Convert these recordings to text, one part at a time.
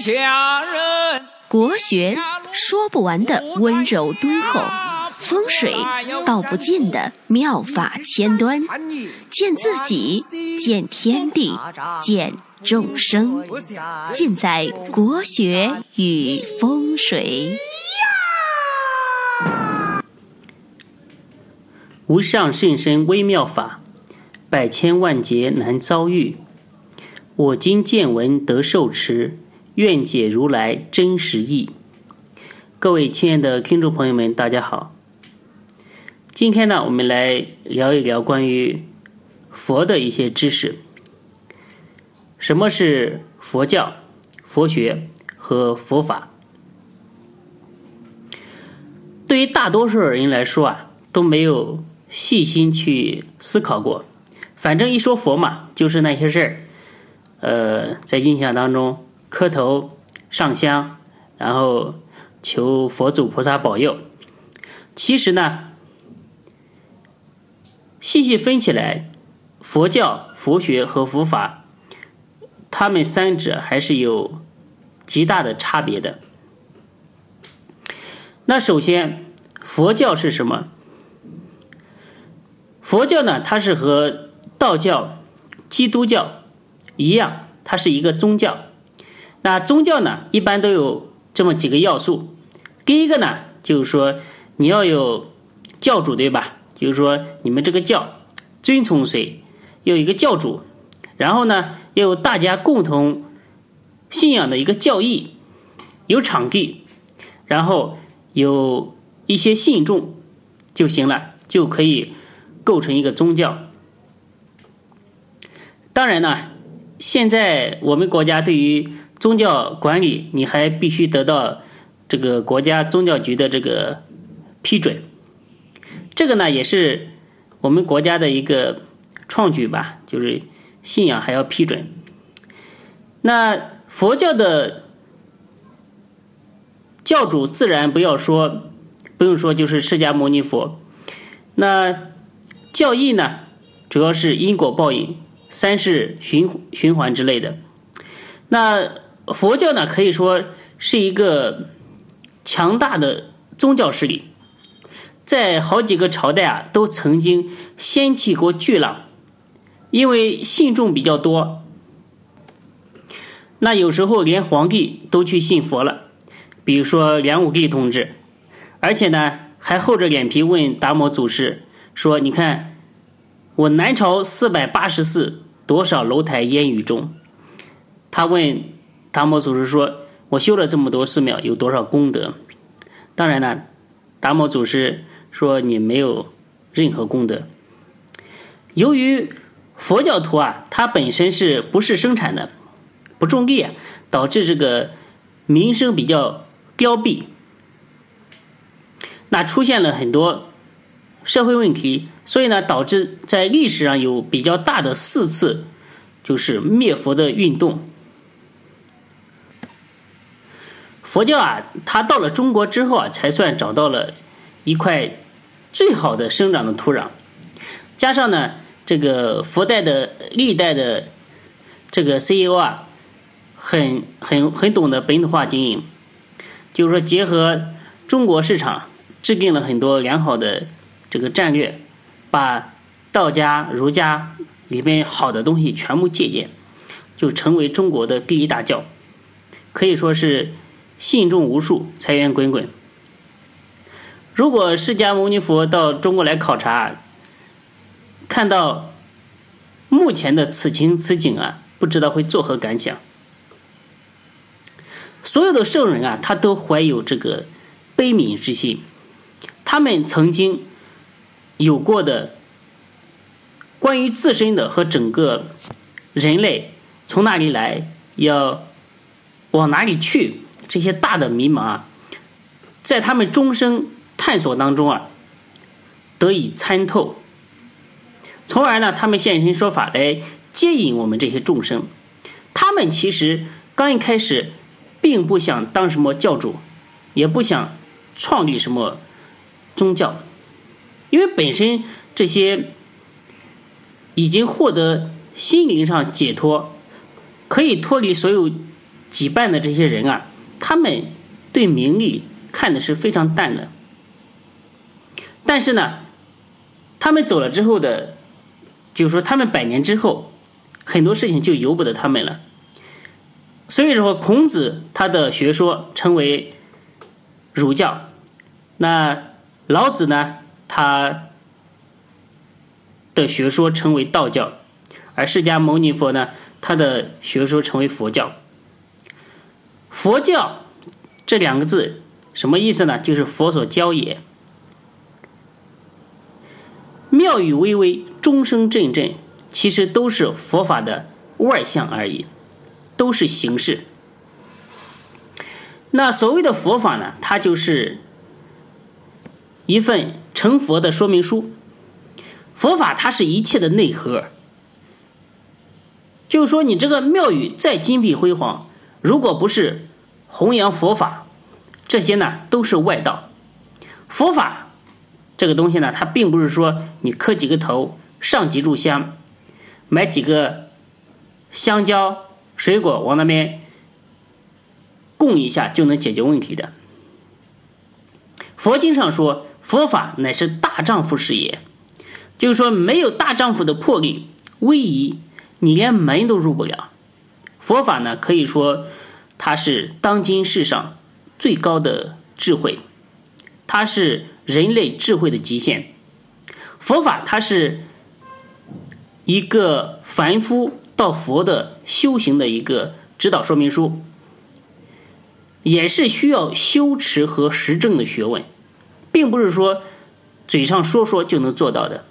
下人。国学说不完的温柔敦厚，风水道不尽的妙法千端，见自己，见天地，见众生，尽在国学与风水。无上甚深微妙法，百千万劫难遭遇。我今见闻得受持，愿解如来真实意。各位亲爱的听众朋友们，大家好。今天呢，我们来聊一聊关于佛的一些知识。什么是佛教、佛学和佛法？对于大多数人来说啊，都没有。细心去思考过，反正一说佛嘛，就是那些事儿。呃，在印象当中，磕头、上香，然后求佛祖菩萨保佑。其实呢，细细分起来，佛教、佛学和佛法，他们三者还是有极大的差别的。那首先，佛教是什么？佛教呢，它是和道教、基督教一样，它是一个宗教。那宗教呢，一般都有这么几个要素。第一个呢，就是说你要有教主，对吧？就是说你们这个教遵从谁，有一个教主。然后呢，要有大家共同信仰的一个教义，有场地，然后有一些信众就行了，就可以。构成一个宗教。当然呢，现在我们国家对于宗教管理，你还必须得到这个国家宗教局的这个批准。这个呢，也是我们国家的一个创举吧，就是信仰还要批准。那佛教的教主自然不要说，不用说，就是释迦牟尼佛。那教义呢，主要是因果报应、三世循循环之类的。那佛教呢，可以说是一个强大的宗教势力，在好几个朝代啊，都曾经掀起过巨浪，因为信众比较多。那有时候连皇帝都去信佛了，比如说梁武帝同志，而且呢，还厚着脸皮问达摩祖师说：“你看。”我南朝四百八十寺，多少楼台烟雨中？他问达摩祖师说：“我修了这么多寺庙，有多少功德？”当然了，达摩祖师说：“你没有任何功德。”由于佛教徒啊，他本身是不是生产的，不种地啊，导致这个民生比较凋敝，那出现了很多社会问题。所以呢，导致在历史上有比较大的四次，就是灭佛的运动。佛教啊，它到了中国之后啊，才算找到了一块最好的生长的土壤。加上呢，这个佛代的历代的这个 CEO 啊，很很很懂得本土化经营，就是说结合中国市场，制定了很多良好的这个战略。把道家、儒家里面好的东西全部借鉴，就成为中国的第一大教，可以说是信众无数，财源滚滚。如果释迦牟尼佛到中国来考察，看到目前的此情此景啊，不知道会作何感想。所有的圣人啊，他都怀有这个悲悯之心，他们曾经。有过的关于自身的和整个人类从哪里来，要往哪里去，这些大的迷茫啊，在他们终生探索当中啊，得以参透，从而呢，他们现身说法来接引我们这些众生。他们其实刚一开始并不想当什么教主，也不想创立什么宗教。因为本身这些已经获得心灵上解脱，可以脱离所有羁绊的这些人啊，他们对名利看的是非常淡的。但是呢，他们走了之后的，就是说他们百年之后，很多事情就由不得他们了。所以说，孔子他的学说称为儒教，那老子呢，他的学说称为道教，而释迦牟尼佛呢，他的学说称为佛教。佛教这两个字什么意思呢？就是佛所教也。妙语巍巍，钟声阵阵，其实都是佛法的外相而已，都是形式。那所谓的佛法呢，它就是一份成佛的说明书。佛法它是一切的内核，就是说，你这个庙宇再金碧辉煌，如果不是弘扬佛法，这些呢都是外道。佛法。这个东西呢，它并不是说你磕几个头、上几炷香、买几个香蕉、水果往那边供一下就能解决问题的。佛经上说，佛法乃是大丈夫事业，就是说没有大丈夫的魄力、威仪，你连门都入不了。佛法呢，可以说它是当今世上最高的智慧，它是。人类智慧的极限，佛法它是一个凡夫到佛的修行的一个指导说明书，也是需要修持和实证的学问，并不是说嘴上说说就能做到的。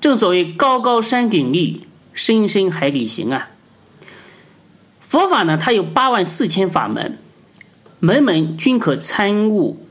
正所谓高高山顶立，深深海底行啊。佛法呢，它有八万四千法门，门门均可参悟。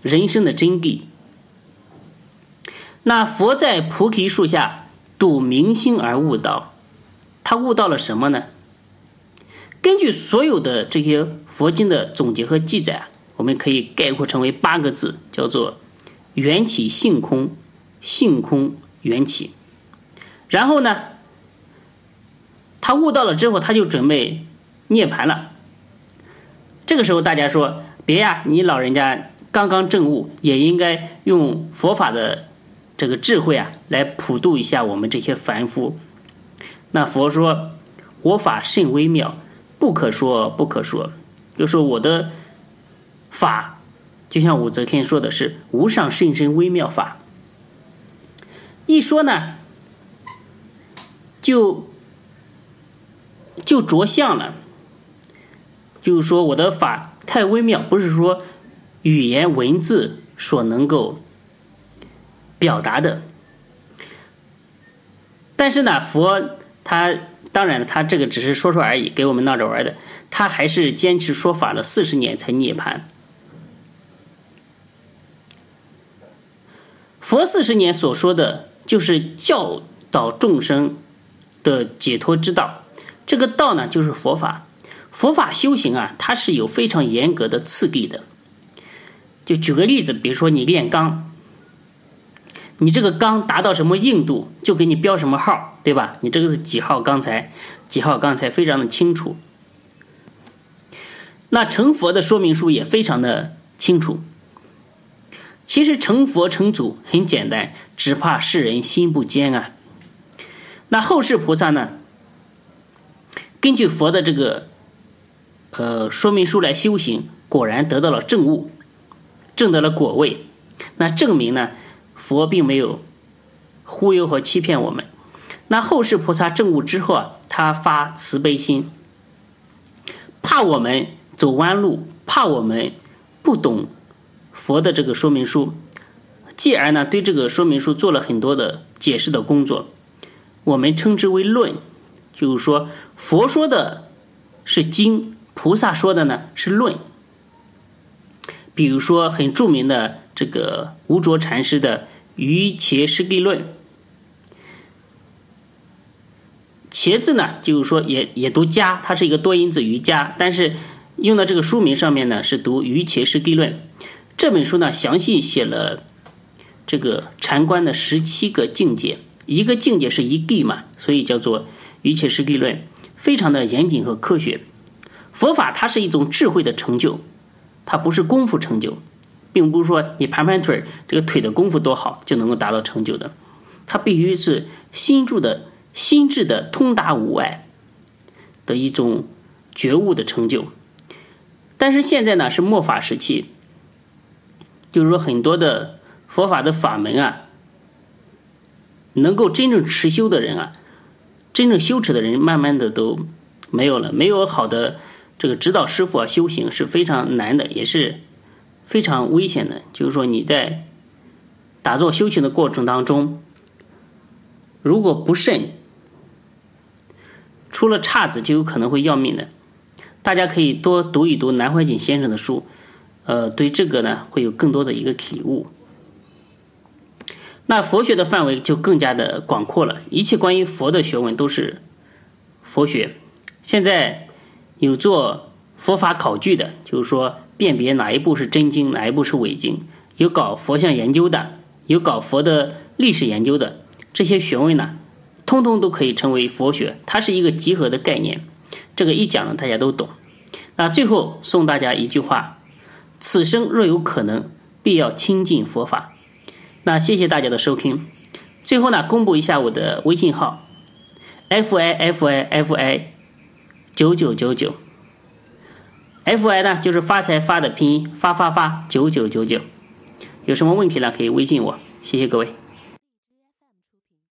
人生的真谛。那佛在菩提树下睹明星而悟道，他悟到了什么呢？根据所有的这些佛经的总结和记载，我们可以概括成为八个字，叫做“缘起性空，性空缘起”。然后呢，他悟到了之后，他就准备涅槃了。这个时候，大家说：“别呀，你老人家。”刚刚证悟，也应该用佛法的这个智慧啊，来普度一下我们这些凡夫。那佛说：“我法甚微妙，不可说不可说。”就说我的法，就像武则天说的是“无上甚深微妙法”。一说呢，就就着相了。就是说我的法太微妙，不是说。语言文字所能够表达的，但是呢，佛他当然他这个只是说说而已，给我们闹着玩的。他还是坚持说法了四十年才涅槃。佛四十年所说的就是教导众生的解脱之道，这个道呢，就是佛法。佛法修行啊，它是有非常严格的次第的。就举个例子，比如说你炼钢，你这个钢达到什么硬度，就给你标什么号，对吧？你这个是几号钢材，几号钢材非常的清楚。那成佛的说明书也非常的清楚。其实成佛成祖很简单，只怕世人心不坚啊。那后世菩萨呢，根据佛的这个呃说明书来修行，果然得到了正悟。证得了果位，那证明呢？佛并没有忽悠和欺骗我们。那后世菩萨证悟之后啊，他发慈悲心，怕我们走弯路，怕我们不懂佛的这个说明书，继而呢，对这个说明书做了很多的解释的工作。我们称之为论，就是说佛说的是经，菩萨说的呢是论。比如说，很著名的这个无着禅师的《瑜伽师地论》，茄字呢，就是说也也读家，它是一个多音字瑜伽，但是用到这个书名上面呢，是读《瑜伽师地论》。这本书呢，详细写了这个禅观的十七个境界，一个境界是一地嘛，所以叫做《瑜伽师地论》，非常的严谨和科学。佛法它是一种智慧的成就，它不是功夫成就，并不是说你盘盘腿这个腿的功夫多好就能够达到成就的，它必须是心住的心智的通达无碍的一种觉悟的成就。但是现在呢是末法时期，就是说很多的佛法的法门啊，能够真正持修的人啊，真正修持的人，慢慢的都没有了，没有好的。这个指导师傅啊，修行是非常难的，也是非常危险的。就是说，你在打坐修行的过程当中，如果不慎，出了岔子，就有可能会要命的。大家可以多读一读南怀瑾先生的书，呃，对这个呢会有更多的一个体悟。那佛学的范围就更加的广阔了，一切关于佛的学问都是佛学。现在。有做佛法考据的，就是说辨别哪一部是真经，哪一部是伪经；有搞佛像研究的，有搞佛的历史研究的，这些学问呢，通通都可以称为佛学。它是一个集合的概念，这个一讲呢，大家都懂。那最后送大家一句话：此生若有可能，必要亲近佛法。那谢谢大家的收听。最后呢，公布一下我的微信号：f i f i f i。九九九九，F I 呢就是发财发的拼音，发发发九九九九，有什么问题呢？可以微信我，谢谢各位。